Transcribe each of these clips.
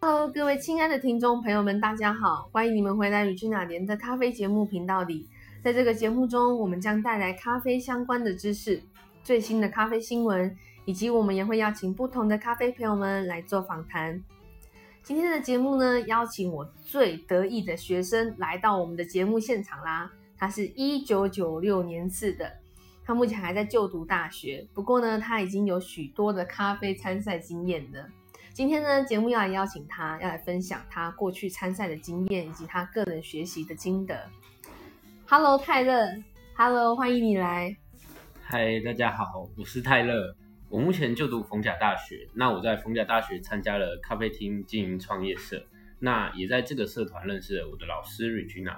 Hello，各位亲爱的听众朋友们，大家好，欢迎你们回来与君哪莲的咖啡节目频道里。在这个节目中，我们将带来咖啡相关的知识、最新的咖啡新闻，以及我们也会邀请不同的咖啡朋友们来做访谈。今天的节目呢，邀请我最得意的学生来到我们的节目现场啦。他是一九九六年次的，他目前还在就读大学，不过呢，他已经有许多的咖啡参赛经验的。今天呢，节目要来邀请他，要来分享他过去参赛的经验以及他个人学习的心得。Hello，泰勒，Hello，欢迎你来。嗨，大家好，我是泰勒。我目前就读逢甲大学，那我在逢甲大学参加了咖啡厅经营创业社，那也在这个社团认识了我的老师 Regina。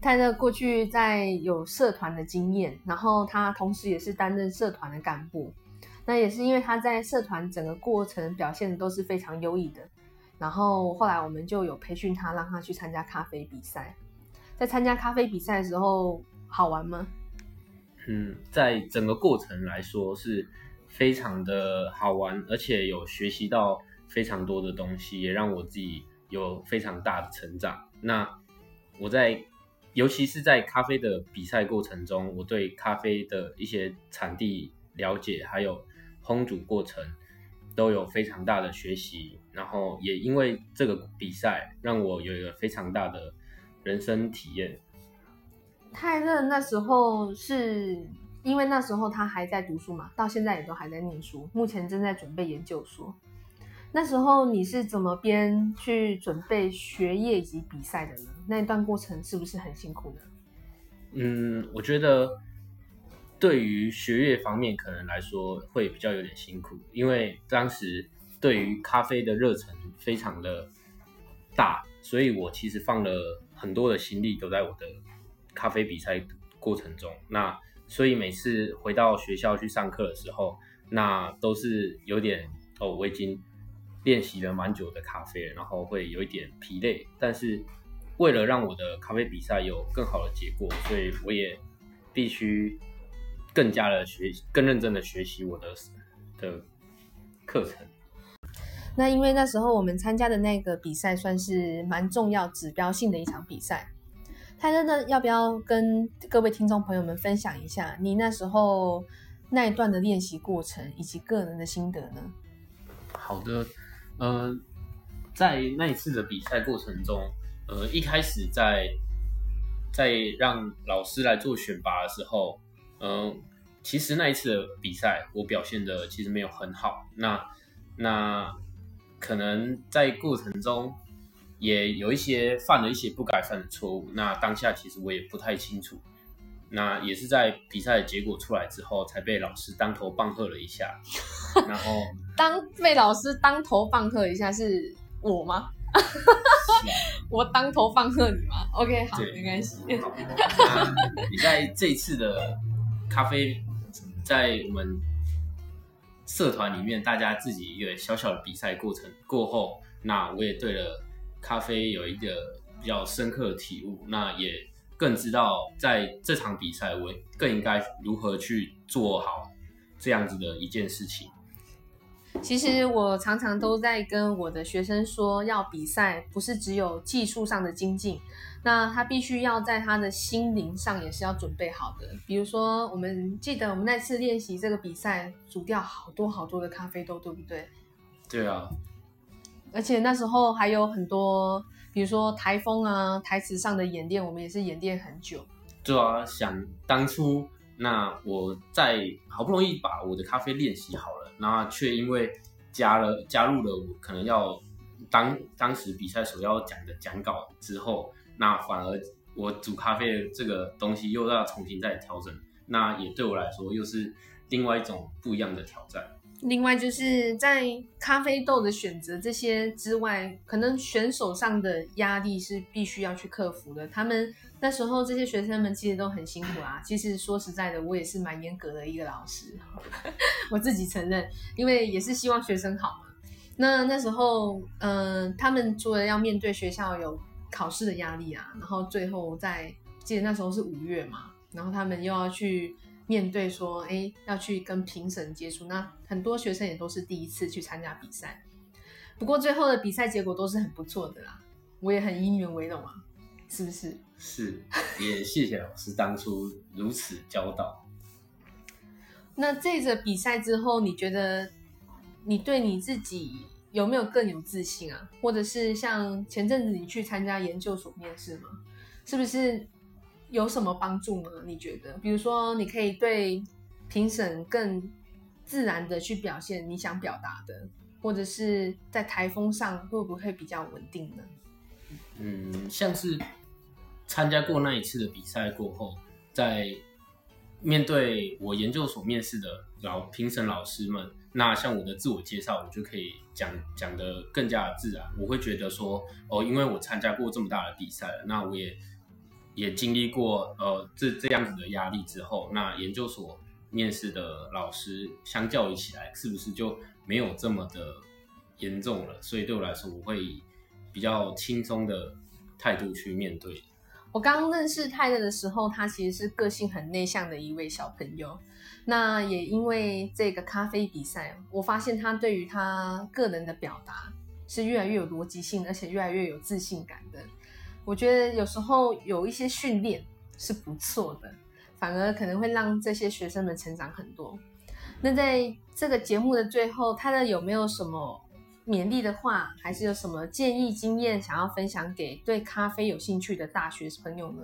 泰勒过去在有社团的经验，然后他同时也是担任社团的干部。那也是因为他在社团整个过程表现都是非常优异的，然后后来我们就有培训他，让他去参加咖啡比赛。在参加咖啡比赛的时候，好玩吗？嗯，在整个过程来说是非常的好玩，而且有学习到非常多的东西，也让我自己有非常大的成长。那我在，尤其是在咖啡的比赛过程中，我对咖啡的一些产地了解，还有烹煮过程都有非常大的学习，然后也因为这个比赛让我有一个非常大的人生体验。泰勒那时候是因为那时候他还在读书嘛，到现在也都还在念书，目前正在准备研究所。那时候你是怎么边去准备学业以及比赛的呢？那一段过程是不是很辛苦呢？嗯，我觉得。对于学业方面，可能来说会比较有点辛苦，因为当时对于咖啡的热忱非常的大，所以我其实放了很多的心力都在我的咖啡比赛过程中。那所以每次回到学校去上课的时候，那都是有点哦，我已经练习了蛮久的咖啡，然后会有一点疲累。但是为了让我的咖啡比赛有更好的结果，所以我也必须。更加的学习，更认真的学习我的的课程。那因为那时候我们参加的那个比赛算是蛮重要、指标性的一场比赛。泰勒呢，要不要跟各位听众朋友们分享一下你那时候那一段的练习过程以及个人的心得呢？好的，呃，在那一次的比赛过程中，呃，一开始在在让老师来做选拔的时候。嗯，其实那一次的比赛，我表现的其实没有很好。那那可能在过程中也有一些犯了一些不该犯的错误。那当下其实我也不太清楚。那也是在比赛的结果出来之后，才被老师当头棒喝了一下。然后当被老师当头棒喝一下是我吗？我当头棒喝你吗？OK，好，没关系。你在这一次的。咖啡在我们社团里面，大家自己一个小小的比赛过程过后，那我也对了咖啡有一个比较深刻的体悟，那也更知道在这场比赛，我更应该如何去做好这样子的一件事情。其实我常常都在跟我的学生说，要比赛不是只有技术上的精进。那他必须要在他的心灵上也是要准备好的。比如说，我们记得我们那次练习这个比赛，煮掉好多好多的咖啡豆，对不对？对啊。而且那时候还有很多，比如说台风啊，台词上的演练，我们也是演练很久。对啊，想当初那我在好不容易把我的咖啡练习好了，那却因为加了加入了我可能要当当时比赛所要讲的讲稿之后。那反而我煮咖啡这个东西又要重新再调整，那也对我来说又是另外一种不一样的挑战。另外就是在咖啡豆的选择这些之外，可能选手上的压力是必须要去克服的。他们那时候这些学生们其实都很辛苦啊。其实说实在的，我也是蛮严格的一个老师，我自己承认，因为也是希望学生好嘛。那那时候，嗯，他们除了要面对学校有。考试的压力啊，然后最后在记得那时候是五月嘛，然后他们又要去面对说，哎，要去跟评审接触，那很多学生也都是第一次去参加比赛。不过最后的比赛结果都是很不错的啦，我也很以你们为荣啊，是不是？是，也谢谢老师当初如此教导。那这个比赛之后，你觉得你对你自己有没有更有自信啊？或者是像前阵子你去参加研究所面试吗？是不是有什么帮助呢？你觉得，比如说你可以对评审更自然的去表现你想表达的，或者是在台风上会不会比较稳定呢？嗯，像是参加过那一次的比赛过后，在面对我研究所面试的老评审老师们，那像我的自我介绍，我就可以讲讲的更加自然。我会觉得说，哦，因为我参加过这么大的比赛了，那我也也经历过呃这这样子的压力之后，那研究所面试的老师相较于起来，是不是就没有这么的严重了？所以对我来说，我会以比较轻松的态度去面对。我刚认识泰勒的时候，他其实是个性很内向的一位小朋友。那也因为这个咖啡比赛，我发现他对于他个人的表达是越来越有逻辑性，而且越来越有自信感的。我觉得有时候有一些训练是不错的，反而可能会让这些学生们成长很多。那在这个节目的最后，他的有没有什么？勉励的话，还是有什么建议、经验想要分享给对咖啡有兴趣的大学朋友呢？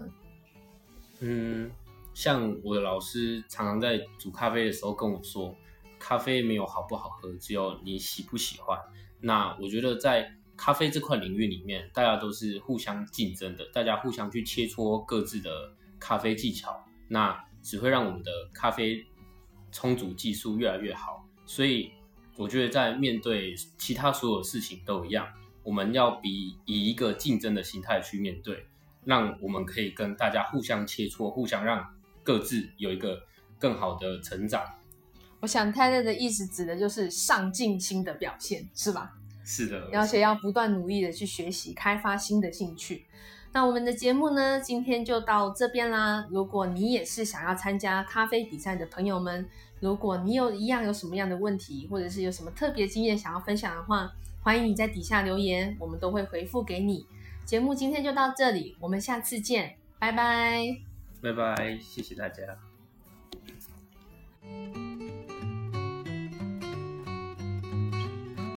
嗯，像我的老师常常在煮咖啡的时候跟我说，咖啡没有好不好喝，只有你喜不喜欢。那我觉得在咖啡这块领域里面，大家都是互相竞争的，大家互相去切磋各自的咖啡技巧，那只会让我们的咖啡冲煮技术越来越好。所以。我觉得在面对其他所有事情都一样，我们要比以一个竞争的心态去面对，让我们可以跟大家互相切磋，互相让各自有一个更好的成长。我想泰勒的意思指的就是上进心的表现，是吧？是的，而且要不断努力的去学习，开发新的兴趣。那我们的节目呢，今天就到这边啦。如果你也是想要参加咖啡比赛的朋友们，如果你有一样有什么样的问题，或者是有什么特别经验想要分享的话，欢迎你在底下留言，我们都会回复给你。节目今天就到这里，我们下次见，拜拜，拜拜，谢谢大家。